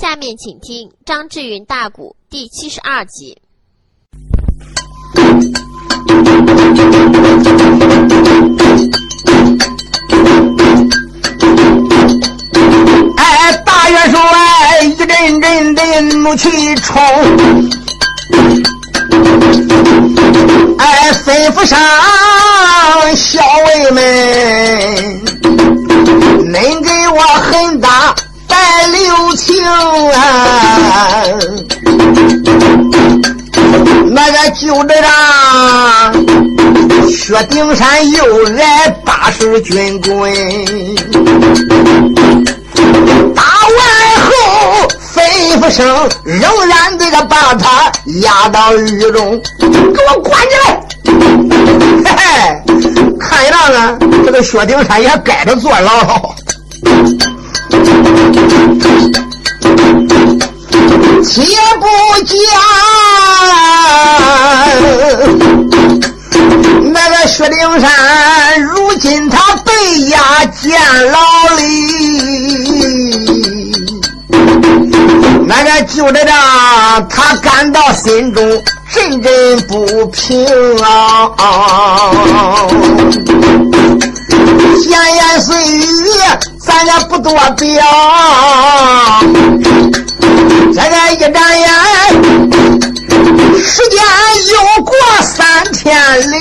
下面请听张志云大鼓第七十二集。哎，大元帅一阵阵的怒气冲，哎，吩咐上校尉们，恁给我狠打啊！那个就这样，薛丁山又来八十军棍，打完后吩咐声，仍然这个把他押到狱中，给我关起来。嘿嘿，看样子，这个薛丁山也该着坐牢了。且不讲那个薛丁山，如今他被押监牢里，那个就在这，他感到心中阵阵不平啊！闲言碎语，咱也不多表。这个一眨眼，时间又过三天零。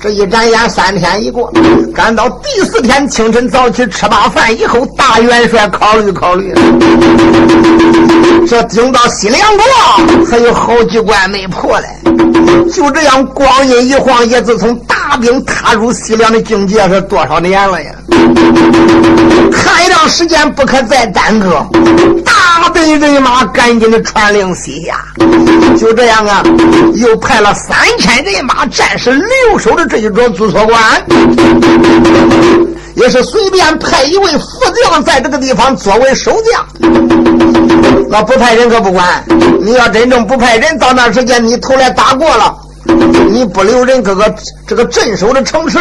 这一眨眼，三天一过，赶到第四天清晨早起吃罢饭以后，大元帅考虑考虑，这顶到西凉国还有好几关没破嘞。就这样，光阴一晃，也自从大兵踏入西凉的境界是多少年了呀？看样时间不可再耽搁，大队人马赶紧的传令西下。就这样啊，又派了三千人马战士留守着这一座驻所关，也是随便派一位副将在这个地方作为守将。那不派人可不管，你要真正不派人，到那时间你头来打过了。你不留人，这个这个镇守的城池，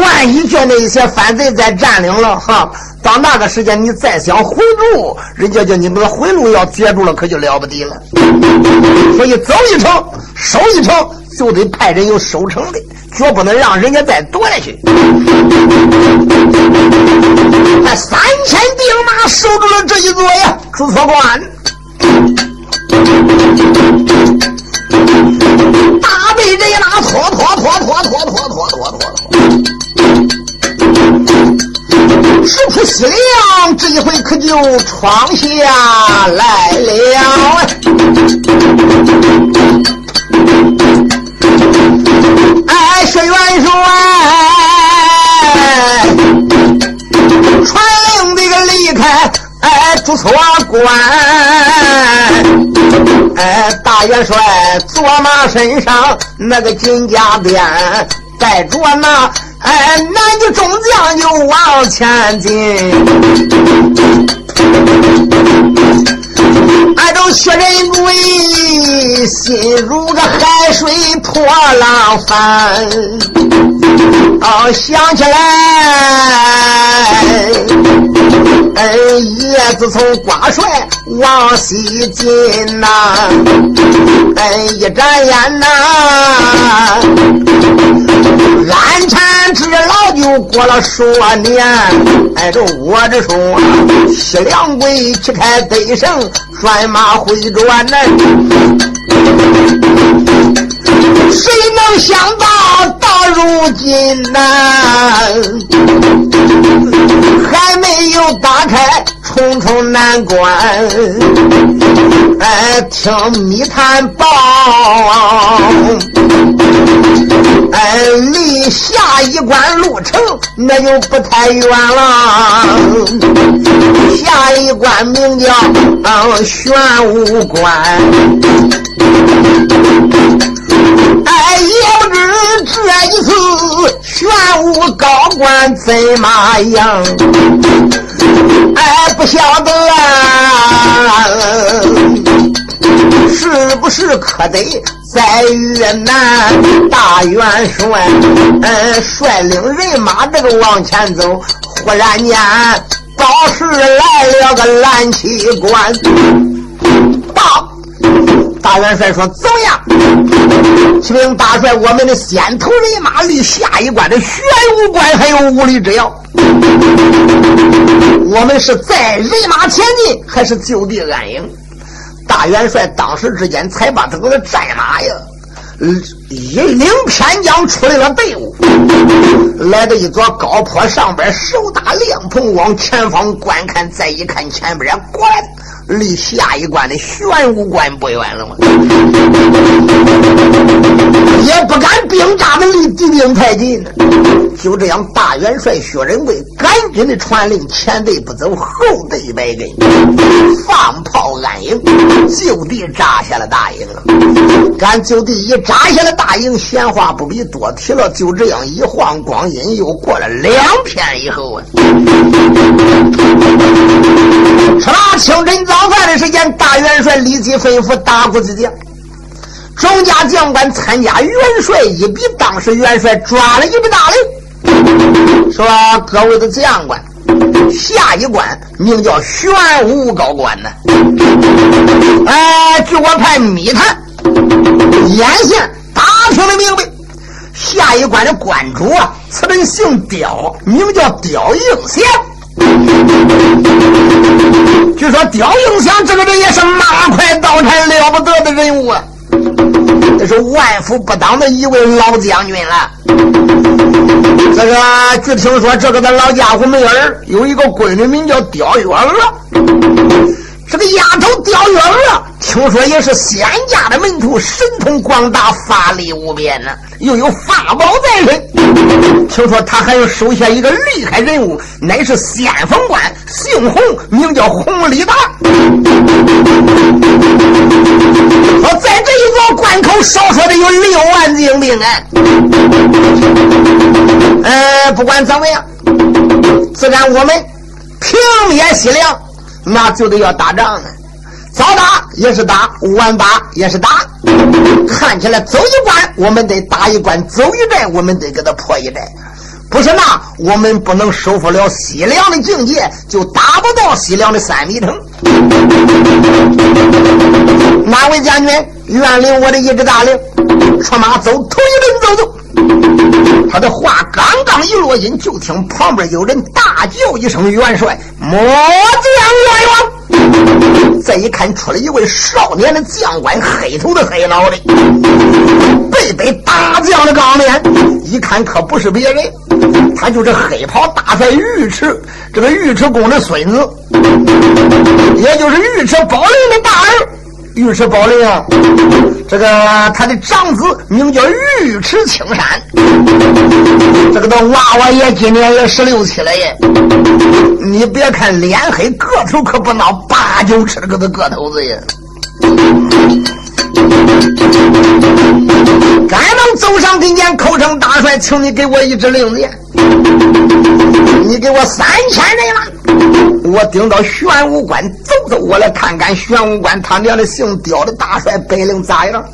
万一叫那一些反贼再占领了哈，到那个时间你再想回路，人家叫你那个回路要截住了，可就了不得了。所以走一程守一程，就得派人有守城的，绝不能让人家再夺下去。那三千兵马守住了这一座呀，驻所关。大队人马拖拖拖拖拖拖拖拖拖拖，直扑西凉，这一回可就闯下来了。元帅，传令这个离开。哎，驻所关，哎，大元帅坐马身上那个金甲鞭，带着那哎南的众将就往前进。俺都薛仁贵心如个海水破浪翻，哦，想起来，哎，叶子从瓜帅往西进呐，哎，一眨眼呐，安产之老就过了数年，哎，这我这说西凉鬼旗开得胜。转马回转呢，谁能想到到如今呢，还没有打开重重难关。哎，听密探报，哎，离下一关路程那就不太远了。下一关名叫玄武关，哎，也不知这一次玄武高官怎么样？哎，不晓得啊，是不是可得在越南大元帅？嗯，率领人马这个往前走，忽然间。到时来了个蓝旗官。到，大元帅说：“怎么样？启禀大帅，我们的先头人马离下一关的玄武关还有五里之遥。我们是在人马前进，还是就地安营？”大元帅当时之间才把这个战马呀。一领偏将出来了队伍，来到一座高坡上边，手打凉棚往前方观看。再一看前边，果然离下一关的玄武关不远了嘛。也不敢兵扎的离敌兵太近。就这样，大元帅薛仁贵赶紧的传令：前队不走，后队摆阵，放炮安营，就地扎下了大营了。赶就地一扎下了大营，闲话不必多提了。就这样一晃光阴，又过了两天以后啊，吃了清晨早饭的时间，大元帅立即吩咐大股子将。众家将官参加元帅一比，当时元帅抓了一笔大令，说：“各位的将官，下一关名叫玄武高官呢。哎，据我派密探眼线打听的明白，下一关的关主啊，此人姓刁，名叫刁应贤。据说刁应祥这个人也是马快刀斩了不得的人物啊。”这是万夫不当的一位老将军了。这个据听说，这个的老家伙没儿，有一个闺女名叫刁月娥。这个丫头刁月娥，听说也是仙家的门徒，神通广大，法力无边呢，又有法宝在身。听说他还要收下一个厉害人物，乃是先锋官，姓洪，名叫洪礼达。说在这一座关口，少说的有六万精兵啊！呃，不管怎么样，自然我们平灭西凉。那就得要打仗啊！早打也是打，晚打也是打。看起来走一关，我们得打一关；走一寨，我们得给他破一寨。不是那，我们不能收复了西凉的境界，就打不到西凉的三米城。哪位将军愿领我的一支大令，出马走头一阵走走。他的话刚刚一落音，就听旁边有人大叫一声：“元帅，末将冤枉！”再一看，出来一位少年的将官，黑头的黑脑袋，背背大将的钢脸，一看可不是别人，他就是黑袍大帅尉迟，这个尉迟恭的孙子，也就是尉迟宝林的大儿。尉迟宝林啊，这个他的长子名叫尉迟青山，这个的娃娃也今年也十六七了耶。你别看脸黑，个头可不孬，八九尺个的个头子耶。赶忙走上跟前，口称大帅，请你给我一支令箭，你给我三千人马。我顶到玄武关走走，我来看看玄武关他娘的姓刁的大帅本领咋样？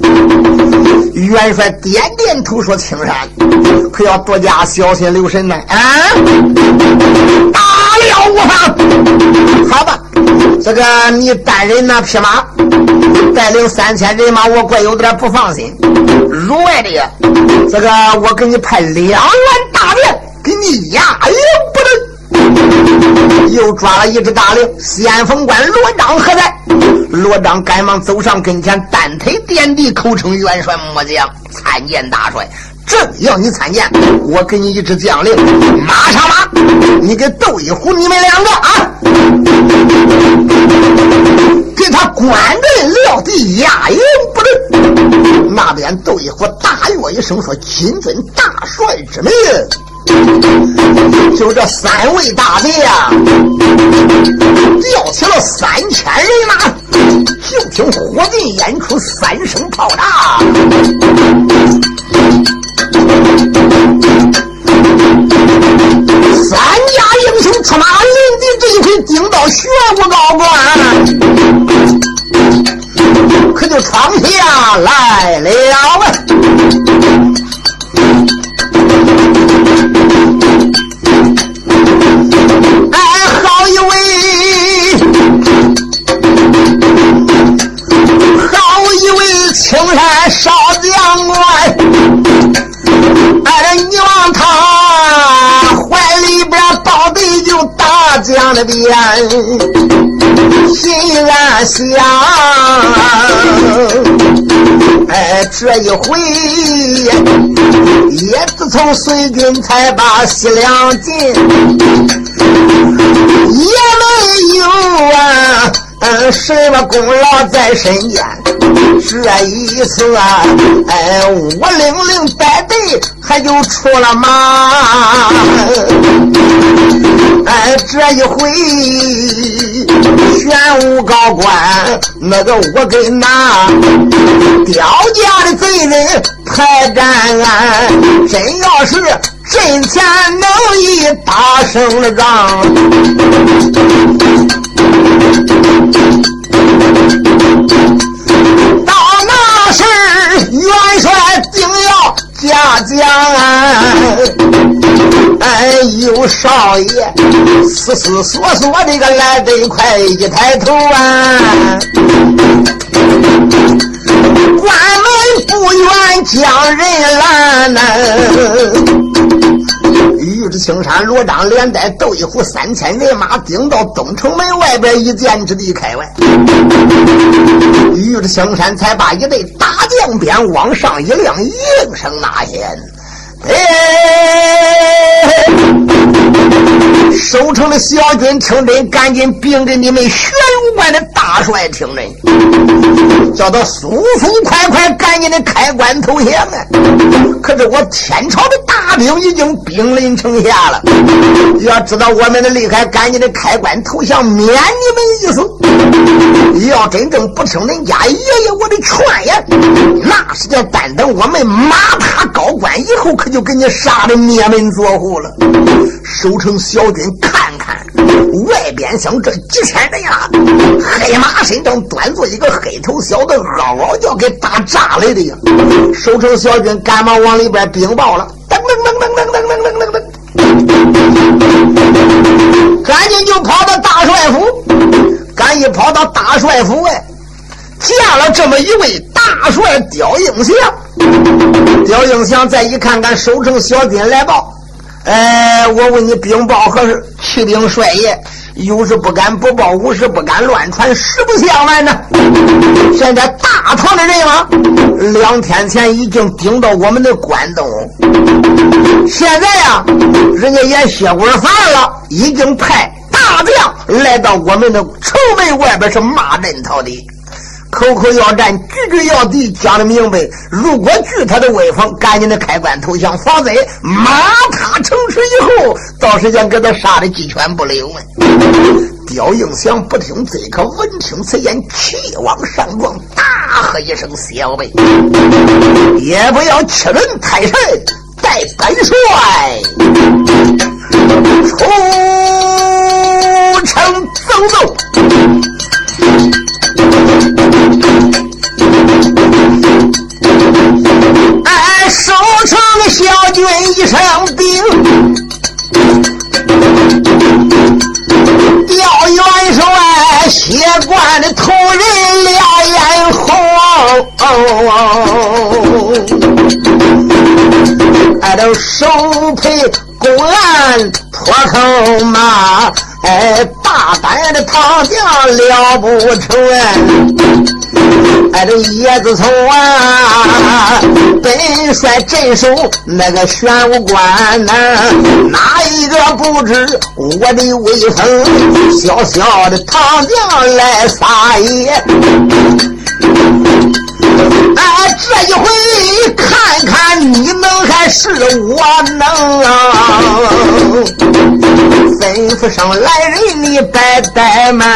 元帅点点头说：“青山，可要多加小心留神呢。”啊，大了无妨。好吧，这个你单人那匹马带领三千人马，我怪有点不放心。如外的，这个我给你派两员大便给你压也不能。又抓了一只大令，先锋官罗章何在？罗章赶忙走上跟前，单腿点地，口称元帅末将参见大帅。正要你参见，我给你一支将令，马上马，你给窦一虎你们两个啊，给他关在撂地压营不能。那边窦一虎大跃一声说：“谨遵大帅之命。”就这三位大将，调起了三千人马，就听火箭演出，三声炮炸。边，心暗想，哎，这一回也自从随军才把西凉进，也没有啊。嗯，什么功劳在身间？这一次啊，哎，五零零带队，他就出了马。哎，这一回玄武高官，那个我跟那刁家的贼人排战，真要是阵前能一打胜了仗。加将，哎，呦少爷思思索索的个来得快，一抬头啊，关门不愿将人拦呐。玉质青山，罗章连带斗一虎，三千人马顶到东城门外边一箭之地开外。玉质青山才把一对大将鞭往上一亮，应声呐喊：“哎！守城的小军听真，赶紧禀给你们玄武关的大帅听真，叫他速速快快，赶紧的开关投降啊！可是我天朝的大兵已经兵临城下了，要知道我们的厉害，赶紧的开关投降，免你们一死。要真正不听人家爷爷我的劝言，那是叫单等我们马踏高官以后，可就给你杀的灭门作户了。守城小军看看外边，像这几千人呀，黑马身上端坐一个黑头小子，嗷嗷叫，给打炸来的呀！守城小军赶忙往里边禀报了，噔噔噔噔噔噔噔噔噔，赶紧就跑到大帅府，赶紧跑到大帅府外，见了这么一位大帅刁应祥。刁应祥再一看，看守城小军来报。哎，我问你，禀报何事？启禀帅爷，有事不敢不报，无事不敢乱传，实不相瞒呢。现在大唐的人马两天前已经顶到我们的关东，现在呀，人家也歇过饭了，已经派大将来到我们的城门外边是骂阵逃的。口口要战，句句要敌，讲的明白。如果惧他的威风，赶紧的开关投降，否则马踏城池以后，到时间给他杀的鸡犬不留啊！刁应祥不听这可闻听此言，气往上撞，大喝一声：“小辈，也不要欺人太甚，带本帅出城走走。”哎，守城小军一声兵，调元帅血灌的头人俩眼红，挨着手配公安破口骂。哎，大胆的唐将了不成哎，这叶子从啊，本帅镇守那个玄武关呐，哪一个不知我的威风？小小的唐将来撒野。哎，这一回看看你能还是我能啊？吩咐上来人，你别怠慢，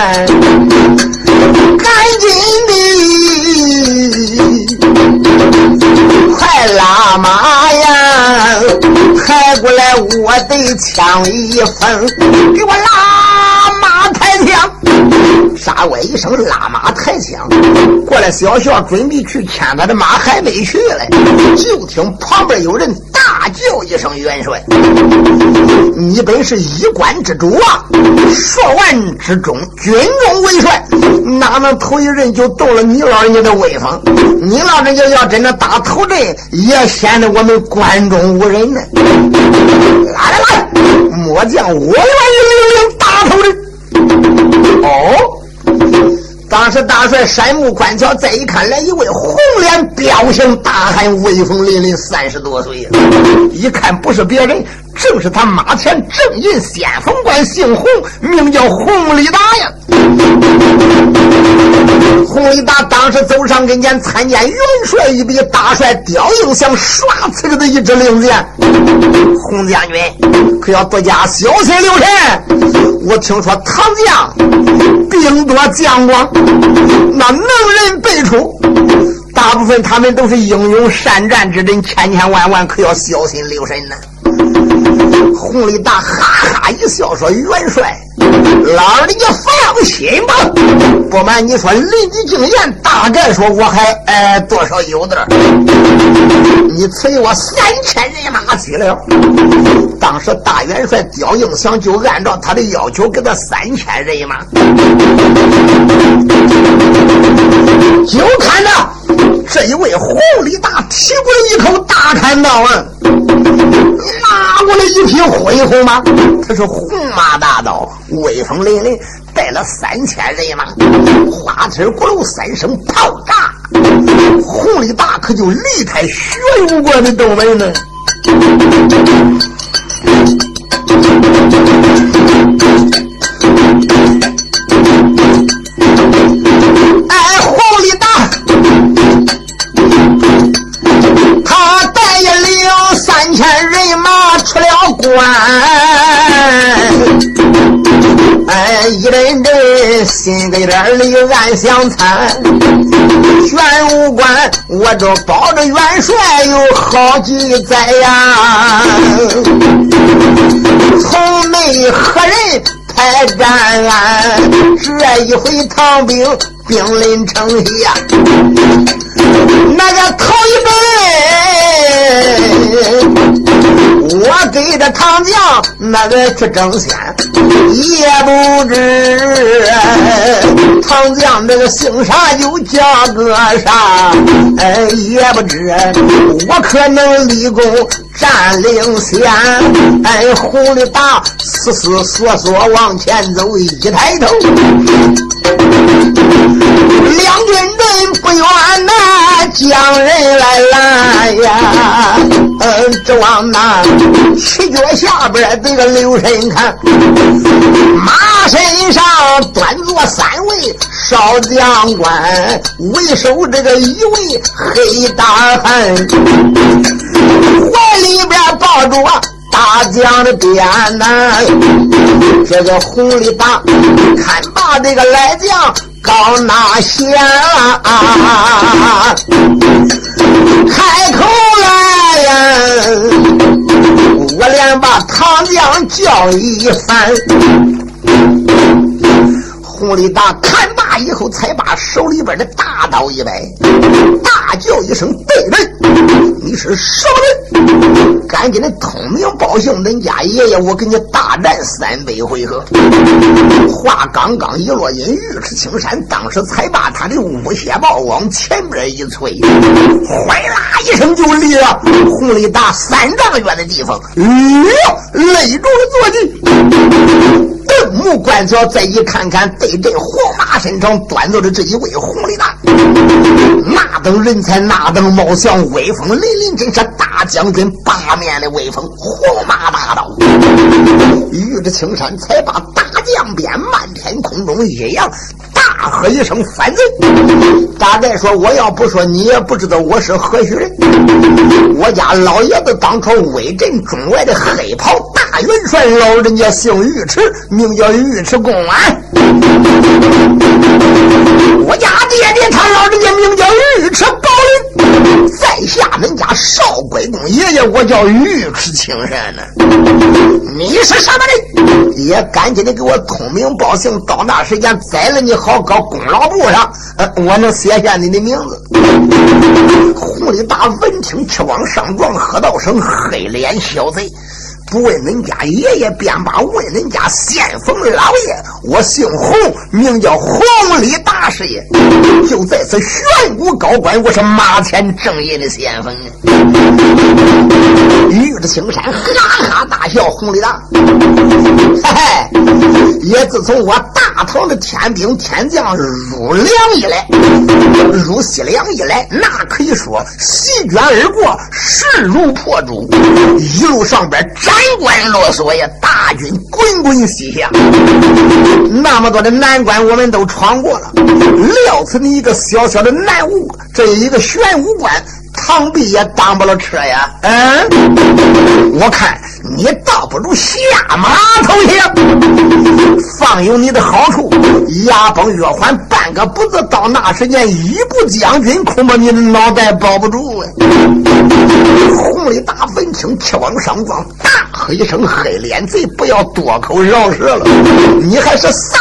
赶紧的，快拉马呀！抬过来我的枪一分，给我拉马抬枪。沙歪一声，拉马抬枪过来。小校准备去牵他的马，还没去嘞，就听旁边有人大叫一声：“元帅，你本是一关之主啊，数万之中，军中为帅，哪能头一人就动了你老人家的威风？你老人家要真的打头阵，也显得我们关中无人呢。来来来，末将我愿意领领大头阵哦，当时大帅山木观瞧，再一看来，一位红脸彪形大汉，威风凛凛，三十多岁，一看不是别人。正是他马前正印先锋官，姓洪，名叫洪立达呀。洪立达当时走上跟前，参见元帅一比大帅刁应想唰呲个的一支令箭。洪将军可要多加小心留神。我听说唐将兵多将广，那能人辈出，大部分他们都是英勇善战之人，千千万万可要小心留神呢。洪立达哈哈一笑说：“元帅。”老二，你放心吧。不瞒你说，临机经验，大概说我还哎多少有点你催我三千人马去了。当时大元帅刁应祥就按照他的要求给他三千人马。就看着这一位狐狸大提过来一口大砍刀啊，拿过来一匹恢宏马，他是红马大刀。威风凛凛，带了三千人马，花天咕噜三声炮炸，红力大可就离开玄武关的东门呢。关。哎，一阵阵心里边里暗想惨，玄武关我这保着元帅有好几载呀，从没和人排战，这一回唐兵兵临城下，那个头一回。我给这唐将那个去争先，也不知唐将这个姓啥又叫个啥，哎，也不知我可能立功占领先。哎，红的大思思索索往前走，一抬头，两军人不远呐，将人来拦呀，嗯，指望那。七脚下边这个留神看，马身上端坐三位少将官，为首这个一位黑大汉，怀里边抱着大将的鞭呐。这个红里大看把这个来将高拿下，开口来呀。我俩把唐将叫一番，洪立达看罢以后，才把手里边的大刀一摆，大叫一声：“对人，你是什么人？赶紧的通名报姓，恁家爷爷我跟你大战三百回合。”话刚刚一落音，尉迟青山当时才把他的乌血豹往前面一催，哗啦一声就离了洪立达三丈远的地方，勒住了坐骑。瞪目观瞧，再一看看对阵黄马身上端坐着这一位红力大，那等人才，那等貌相，威风凛凛，真是大将军八面的威风，黄马大刀。遇着青山，才把大将鞭漫天空中一扬。大喝一声：“反贼！”大概说：“我要不说，你也不知道我是何许人。我家老爷子当初威震中外的黑袍元帅，老人家姓尉迟，名叫尉迟恭安。我家爹爹他老人家名叫尉迟宝林。在下恁家少贵公爷爷，我叫尉迟青山呢。你是什么人？也赶紧的给我通名报姓，到那时间宰了你好。”到功劳簿上，我能写下你的名字。洪立大闻听，气往上撞，喝道声：“黑脸小贼！不问恁家爷爷，便把问恁家先锋老爷。我姓洪，名叫洪立大师爷，就在此玄武高官，我是马前正印的先锋。”玉着青山哈哈大笑，洪立大，嘿嘿。也自从我大唐的天兵天将入梁以来，入西凉以来，那可以说席卷而过，势如破竹。一路上边斩关落锁呀，大军滚滚西下。那么多的难关，我们都闯过了。撂死你一个小小的南吴，这一个玄武关。螳臂也挡不了车呀！嗯，我看你倒不如下马投降，放有你的好处。牙崩月缓，半个不字，到那时间，一步将军恐怕你的脑袋保不住啊！红里大闻听，气往上撞，大喝一声：“黑脸贼，不要多口饶舌了！你还是撒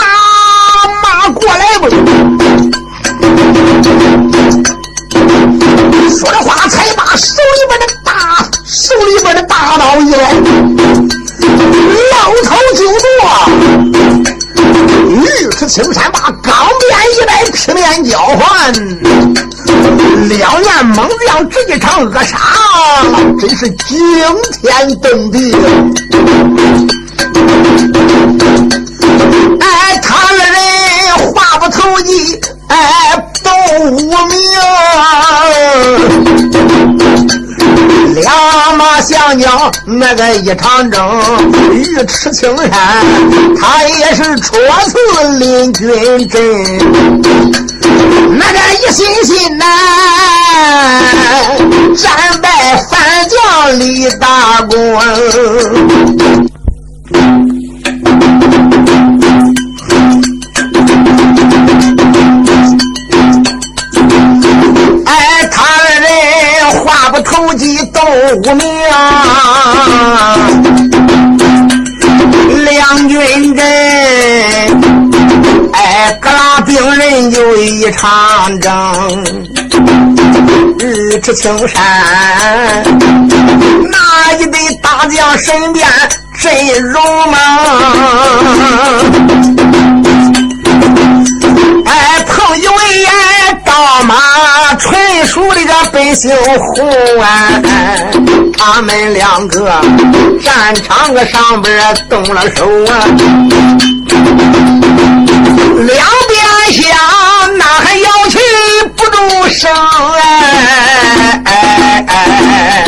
马过来吧！”手里边的大手里边的大刀一来，老头就剁。御史青山把钢鞭一摆，劈面交换，两员猛将直接场恶杀，真是惊天动地。哎，他二人话不投机，哎。都无名，两马相交，那个一场争，尉迟青山，他也是初次领军阵，那个一心心呐，战败反将立大功。无名，两军阵，哎，各拉兵人有一场争，日出青山，那一对大将身边真容吗？纯属的个百姓红啊！他们两个战场个上边动了手啊，两边相那还摇旗不住声哎！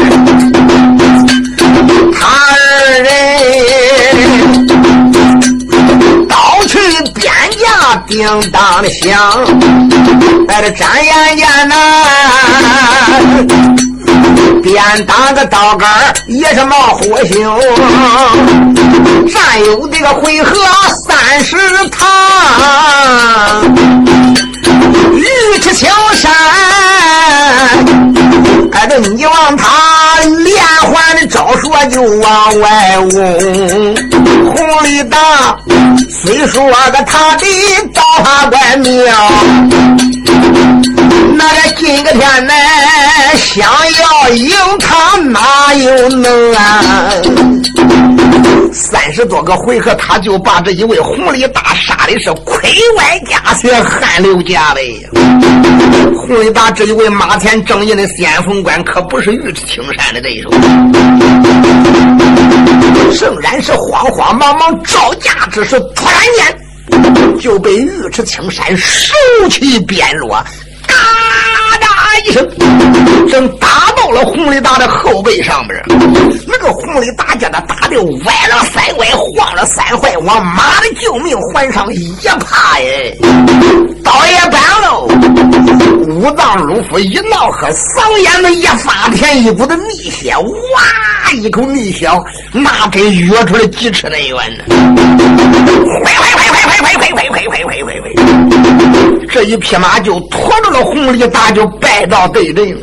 他叮当的响。在这眨眼间呐，边打个刀杆也是冒火星。战有这个回合三十趟，玉尺青山，哎，这你往他连环招数就往外嗡。红里大虽说个他的刀法怪妙。那个今个天呢，想要赢他哪有能啊？三十多个回合，他就把这一位红里大杀的是盔外加血，汗流浃背。红里大这一位马前正义的先锋官，可不是尉迟青山的对手。仍然是慌慌忙忙招架之时，突然间就被尉迟青山手起鞭落。嘎的。一声，正打到了洪里达的后背上边。那个洪里达将他打的歪了三歪，晃了三坏，往妈的救命环上一趴耶，倒也扳喽。五脏六腑一闹喝，嗓眼子一发甜，一股子蜜血，哇，一口蜜血，那跟约出来几尺那远呢？快快快快快快快快快快快快！这一匹马就拖着了红里达，就败到对阵了。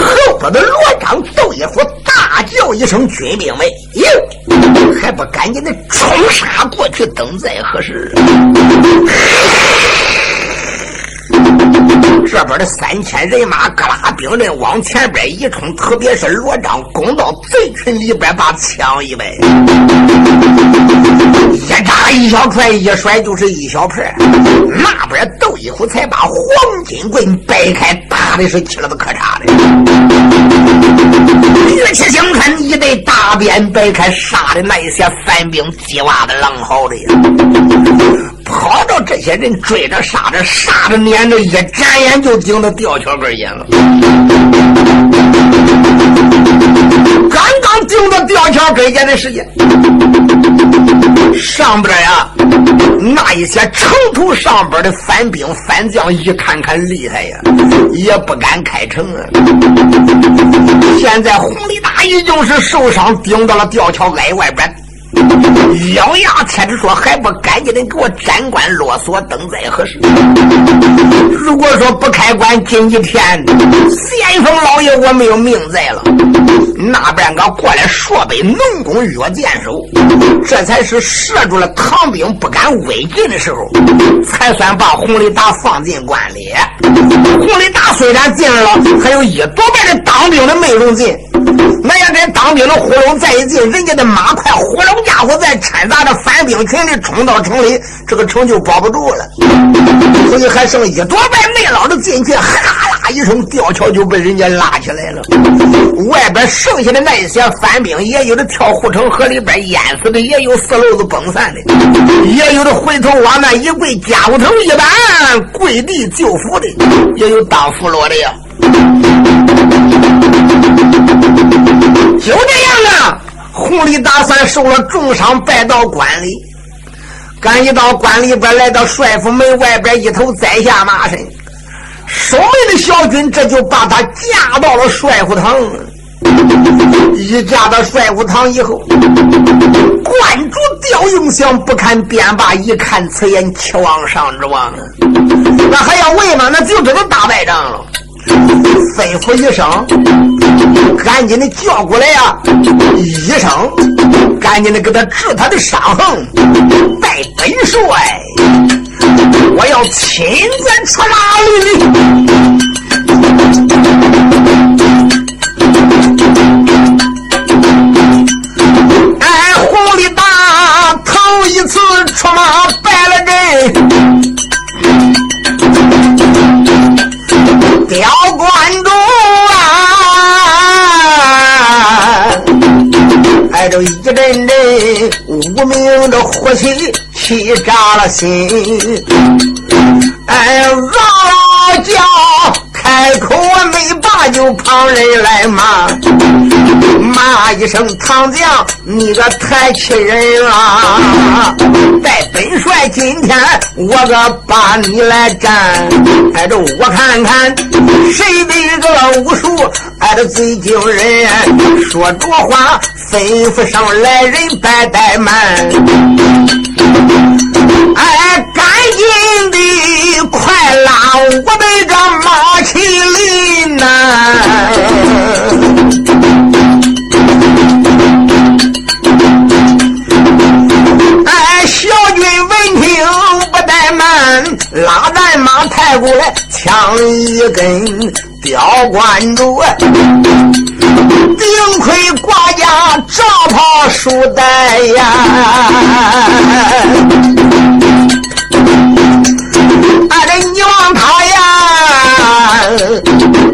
后边的罗章窦一夫大叫一声：“军兵们，哟，还不赶紧的冲杀过去，等在何时？”这边的三千人马，各拉兵刃往前边一冲，特别是罗章攻到贼群里边，把枪一摆，一扎一小踹一甩就是一小盆那边斗一虎才把黄金棍掰开，打的是气了子可差的。岳气相看，一对大鞭掰开，杀的那些反兵鸡娃子狼嚎的呀！好着这些人追着杀着杀着撵着，一眨眼就顶到吊桥根眼了。刚刚顶到吊桥根眼的时间，上边呀，那一些城头上边的反兵反将一看看厉害呀，也不敢开城啊。现在洪立大已经是受伤，顶到了吊桥挨外边。咬牙切齿说：“还不赶紧的给我斩关落锁，等在何时？如果说不开关，今几天先锋老爷我没有命在了。那边个过来数百农工约箭手，这才是射住了唐兵不敢违进的时候，才算把洪立达放进关里。洪立达虽然进了，还有一多半的当兵的没容进。”那要这当兵的呼噜再一进，人家的马快，呼噜家伙再掺杂着反兵群里冲到城里，这个城就保不住了。所以还剩一多半没捞着进去，哈啦一声，吊桥就被人家拉起来了。外边剩下的那一些反兵，也有的跳护城河里边淹死的，也有四楼子崩散的，也有的回头往那一跪，家伙头一板，跪地就服的，也有当俘虏的呀。就这样啊，红里打算受了重伤，败到关里。赶一到关里边，来到帅府门外边，一头栽下马身。守门的小军这就把他架到了帅府堂。一架到帅府堂以后，关主吊英祥不看便罢，一看此言，期望上之望啊！那还要问吗？那就知道打败仗了。吩咐一声，赶紧的叫过来呀！医生，赶紧的给他治他的伤痕。带本帅，我要亲自出马，一阵阵无名的火气，气炸了心。哎，嗷嗷叫。开口我没把就旁人来骂，骂一声唐将，你个太气人了！待本帅今天我个把你来战，挨着我看看谁的个武术挨着最惊人。说着话，吩咐上来人别怠慢，哎，赶紧的快拉我的这马麒麟呐！哎，小军闻听不怠慢，拉咱马抬过来，枪一根，吊关住。顶盔挂甲，罩袍束带呀！俺这你望他呀！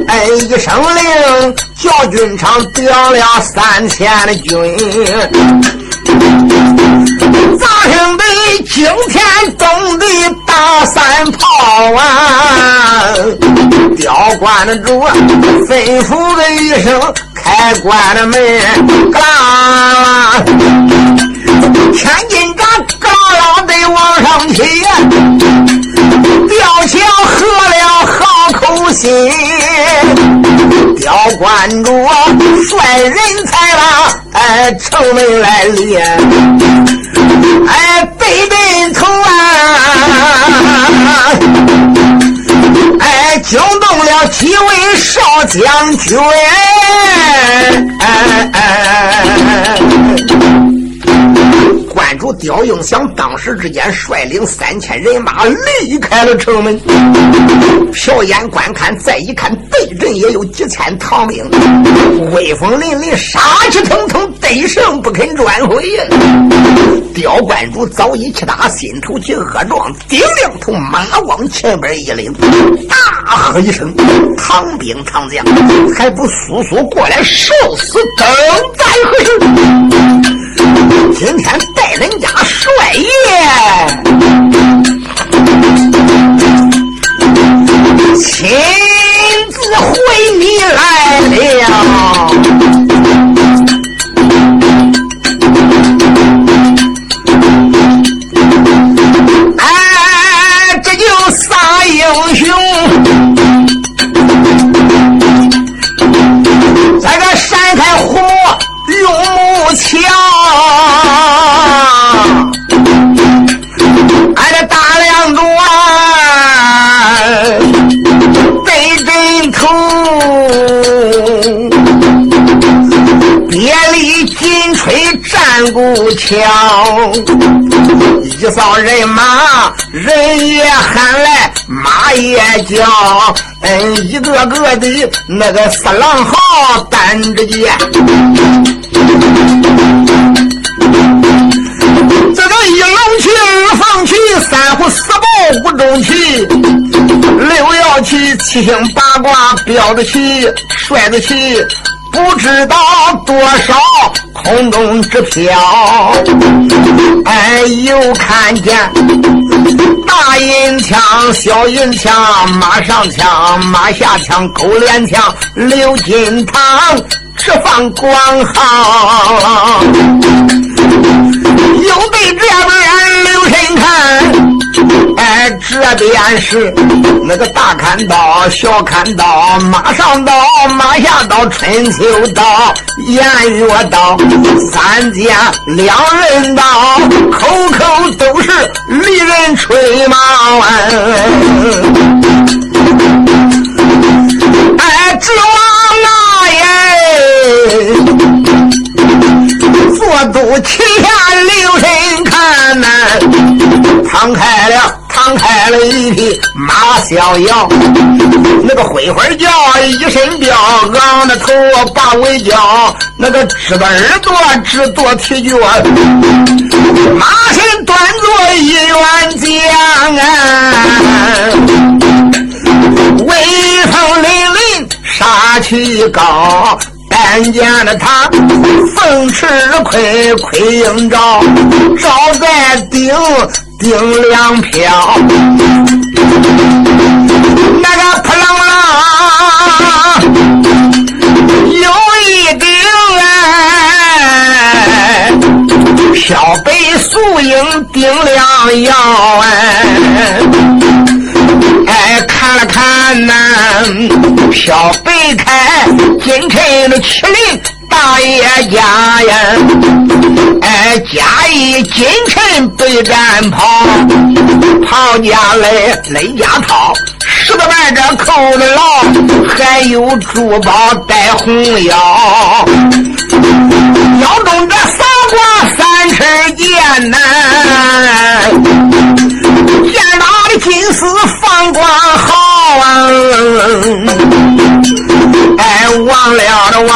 哎，一声令，叫军场调了三千的军。咋兄弟，今天动地大三炮啊！吊关的主，吩咐个一声，开关的门，嘎啦！千斤闸，嘎啦得往上起呀！吊桥喝了好口心，吊关主率人才啦哎城门来练，哎北门头啊，哎惊动了几位少将军，哎哎。关主刁应祥当时之间率领三千人马离开了城门，瞟眼观看，再一看，对阵也有几千唐兵，威风凛凛，杀气腾腾，得胜不肯转回呀！刁观主早已气打心头起恶状，顶两头马往前边一领，大喝一声：“唐兵唐将，还不速速过来受死，等在何时？”今天扫人马，人也喊来，马也叫，嗯，一个个的那个四郎号担着剑，这个一龙旗、二凤旗、三虎四豹、五中旗、六曜旗、七星八卦、标着旗、帅子旗。不知道多少空中直飘，哎，又看见大银枪、小银枪、马上枪、马下枪、狗连枪、刘金堂直放光号，又对这边留神看。哎，这边是那个大砍刀、小砍刀、马上刀、马下刀、春秋刀、偃月刀，三剑两人刀，口口都是利刃吹毛。哎，指望那耶，我都旗下留神看呐，敞开了。放开了一匹马逍遥，那个灰灰叫一身膘，昂着头把尾叫，那个直的耳朵直跺蹄脚，马身端坐一员将啊，威风凛凛，杀气高。但见了他凤翅盔盔应照，照在顶顶两飘。那个扑棱棱有一顶哎，飘白素影顶两腰哎。看了看呐，飘北开金城的麒麟大爷家呀，哎，家一金城对战袍，袍家来雷家套，十个半这扣的牢，还有珠宝戴红腰，腰中这三挂三尺剑呐。见到金丝放光好啊！哎，忘了的忘，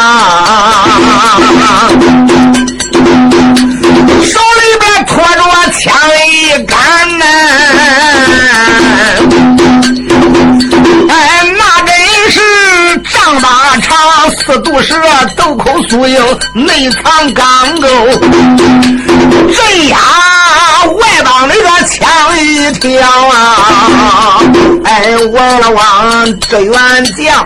毒蛇，斗口素硬，内藏钢钩，镇压外邦那个枪一条啊！哎，望了望这员将，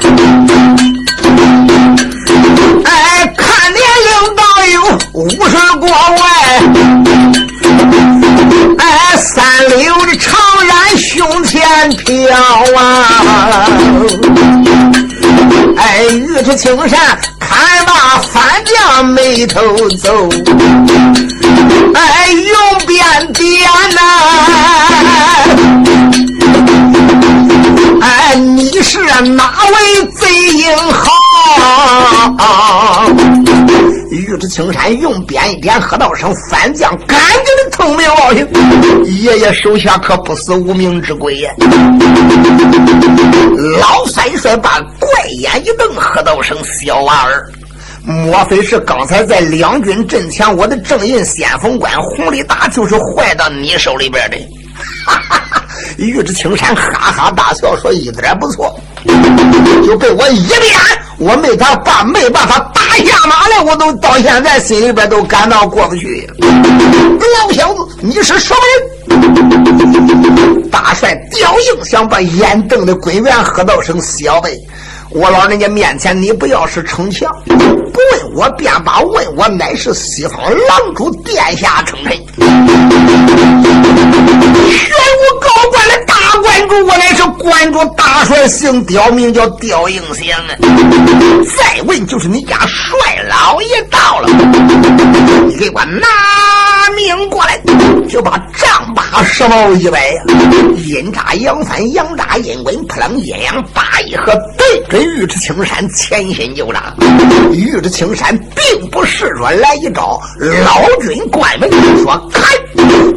哎，看年龄倒有五十过外，哎，三绺的长髯胸前飘啊！哎，玉质青山看罢翻将眉头皱，哎，用鞭点呐！哎，你是哪位贼英豪？玉质青山用鞭一点，喝道声：“三将赶紧的，同高兴，爷爷手下可不死无名之鬼呀！老三帅把怪眼一瞪，喝道声：“小娃儿，莫非是刚才在两军阵前，我的正印先锋官洪立达就是坏到你手里边的？”哈哈哈！玉之青山哈哈大笑说：“一点不错，就被我一鞭，我没他爸没把他打下马来，我都到现在心里边都感到过不去。老小子，你是什么人？”大帅刁硬想把眼瞪的滚圆，喝道声：“小辈。”我老人家面前，你不要是逞强，不问我便罢，问我乃是西方狼主殿下称臣，玄武高官的大关注，我乃是关注大帅，姓刁，名叫刁应祥啊。再问就是你家帅老爷到了，你给我拿命过来，就把丈八蛇矛一摆，阴扎阳翻，阳扎阴滚，扑棱阴阳八一合，对准。玉之青山前心就扎，玉之青山并不是说来一招，老君关门说开，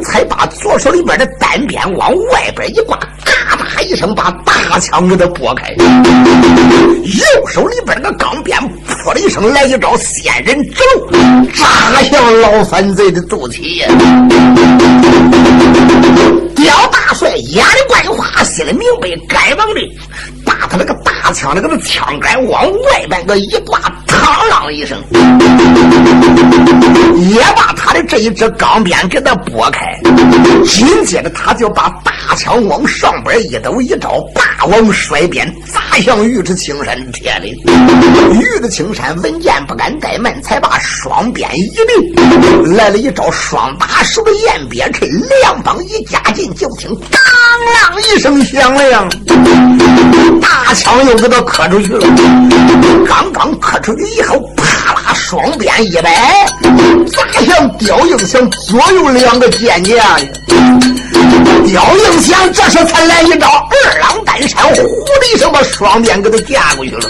才把左手里边的单鞭往外边一挂，嘎哒一声把大枪给他拨开，右手里边那个钢鞭噗的一声来一招仙人指路，扎向老反贼的肚脐。刁大帅眼里观花，心里明白，该往的把他那个大枪那个枪杆往外边个一挂，嘡啷一声，也把他的这一只钢鞭给他拨开。紧接着，他就把大枪往上边一抖一招，霸王甩鞭砸向玉之青山铁里。玉之青山闻见不敢怠慢，才把双鞭一并来了一招双打手的雁别吹，两棒一夹劲，就听当啷一声响亮，大枪又给他磕出去了。刚刚磕出去以后，啪啦，双鞭一摆，砸向刁应祥左右两个肩胛。刁应祥这时才来一招二郎担山，呼的一声把双鞭给他架过去了。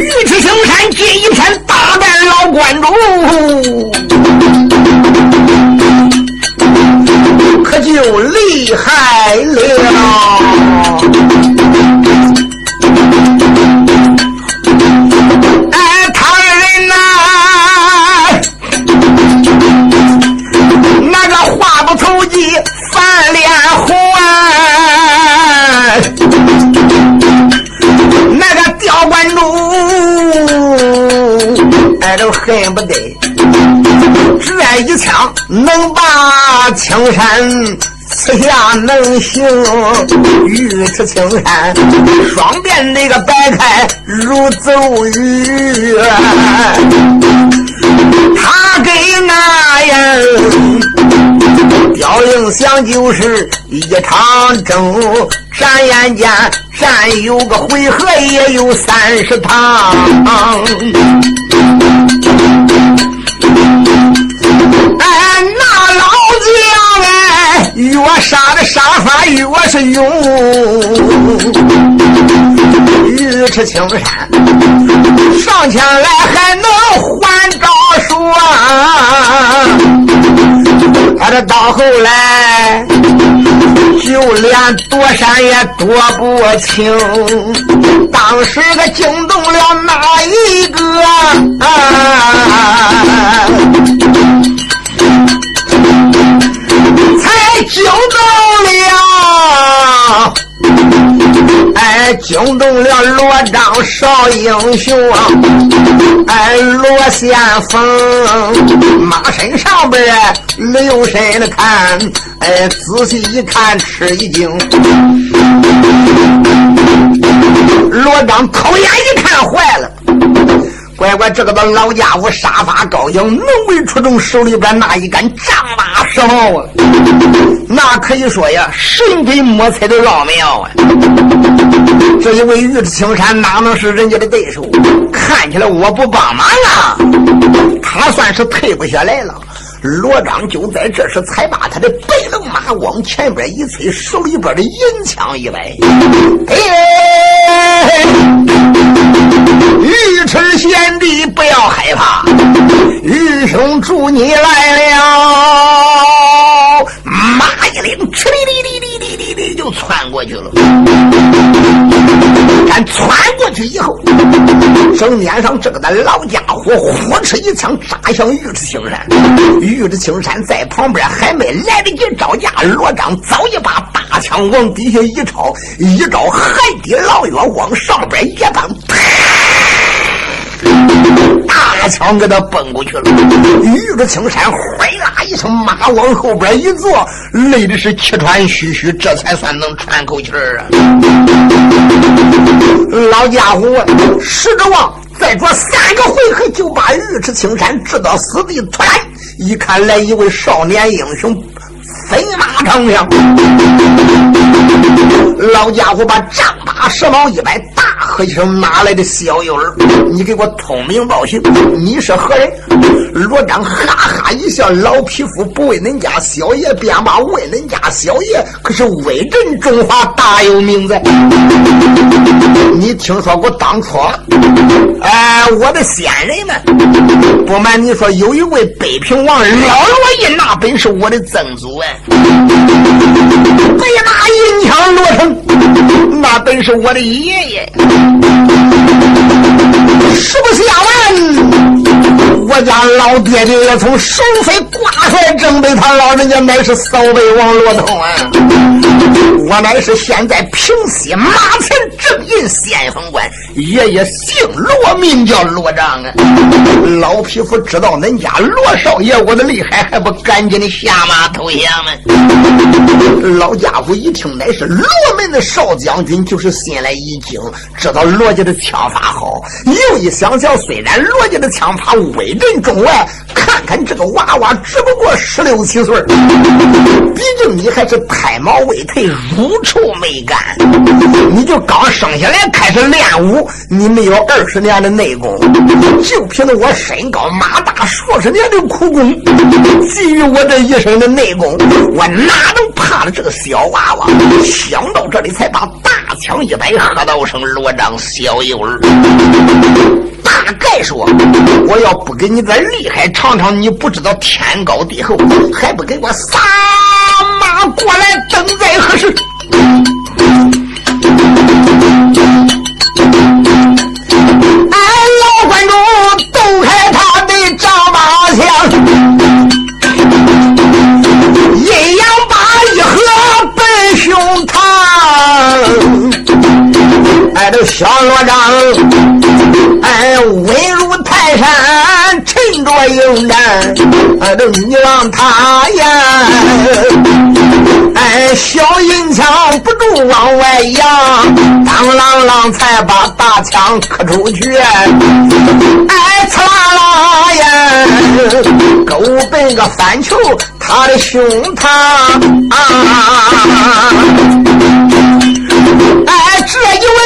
玉石青山接一片大败老关主，可就厉害了。青山此下，能行玉池青山，双鞭那个摆开如走雨。他给那样刁应祥就是一场争，眨眼间战有个回合，也有三十趟。越杀的杀法越是勇。尉迟青山上前来还能还招数啊！他这到后来就连躲闪也躲不清，当时个惊动了哪一个啊？惊动了。哎，惊动了罗章少英雄，哎，罗先锋马身上边留神的看，哎，仔细一看吃一惊。罗章偷眼一看，坏了。乖乖，这个的老家伙杀伐高强，能为出众，手里边那一杆丈八蛇矛啊，那可以说呀，神鬼莫测的奥妙啊！这一位玉质青山哪能是人家的对手？看起来我不帮忙啊，他算是退不下来了。罗章就在这时才把他的白龙马往前边一催，手里边的银枪一摆，哎，尉迟贤弟不要害怕。英雄祝你来了！马一领，哧哩哩哩哩哩哩哩就窜过去了。但窜过去以后，正面上这个的老家伙呼哧一枪扎向尉迟青山。尉迟青山在旁边还没来得及招架，罗章早已把大枪往底下一抄，一招海底捞月往上边一放，枪给他崩过去了。尉迟青山哗啦一声，马往后边一坐，累的是气喘吁吁，这才算能喘口气儿啊。老家伙，石之王再做三个回合就把尉迟青山治到死地。突然一看来一位少年英雄，飞马长枪。老家伙把丈八蛇矛一摆，大喝一声：“哪来的小幼儿？你给我通名报姓，你是何人？”罗章哈哈一笑：“老匹夫不为恁家小爷便罢，为恁家小爷可是威震中华大有名在。你听说过当初，哎，我的先人们，不瞒你说，有一位北平王老罗一那本是我的曾祖哎，北马银枪落成，那本是我的爷爷。实不相瞒，我家老爹爹要从首飞挂帅正被，他老人家乃是扫北王罗通啊。我乃是现在平西马前正印先锋官，爷爷姓罗，名叫罗章啊。老匹夫知道恁家罗少爷我的厉害，还不赶紧的下马投降吗？老家伙一听乃是罗门的少将军，就是心来一惊，知道罗家的枪法好，又一想想，虽然罗家的枪法威震中外，看看这个娃娃只不过十六七岁，毕竟你还是胎毛未退，乳臭未干，你就刚生下来开始练武，你没有二十年的内功，就凭着我身高马大数十年的苦功，基于我这一身的内功，我哪能怕了这个小娃娃？想到这里，才把大枪一摆，喝道声：“罗章小幼儿。”大概说，我要不给你再厉害尝尝，你不知道天高地厚，还不给我撒马过来，等在何时？枪，阴阳八一合奔胸膛，哎，这小罗章，哎，稳如泰山，沉着应战，哎，这你让他呀，哎，小银枪不住往外扬，当啷啷才把大枪磕出去，哎，刺啦啦，勾奔个翻球他的胸膛啊！哎，这一位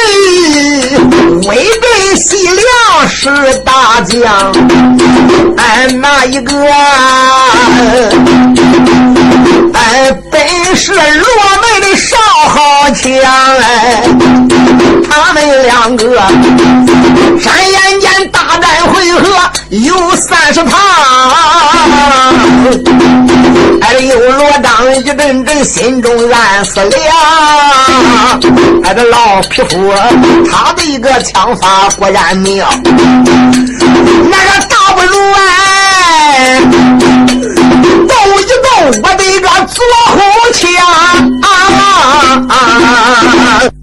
威震西凉是大将，哎，那一个哎，本是罗门的少豪枪，哎，他们两个转眼间大战回合有三十趟，哎，有罗章一阵阵心中暗思量，哎，这老匹夫他的一个枪法果然妙，那个大不如哎，动一动我的一个左后枪啊！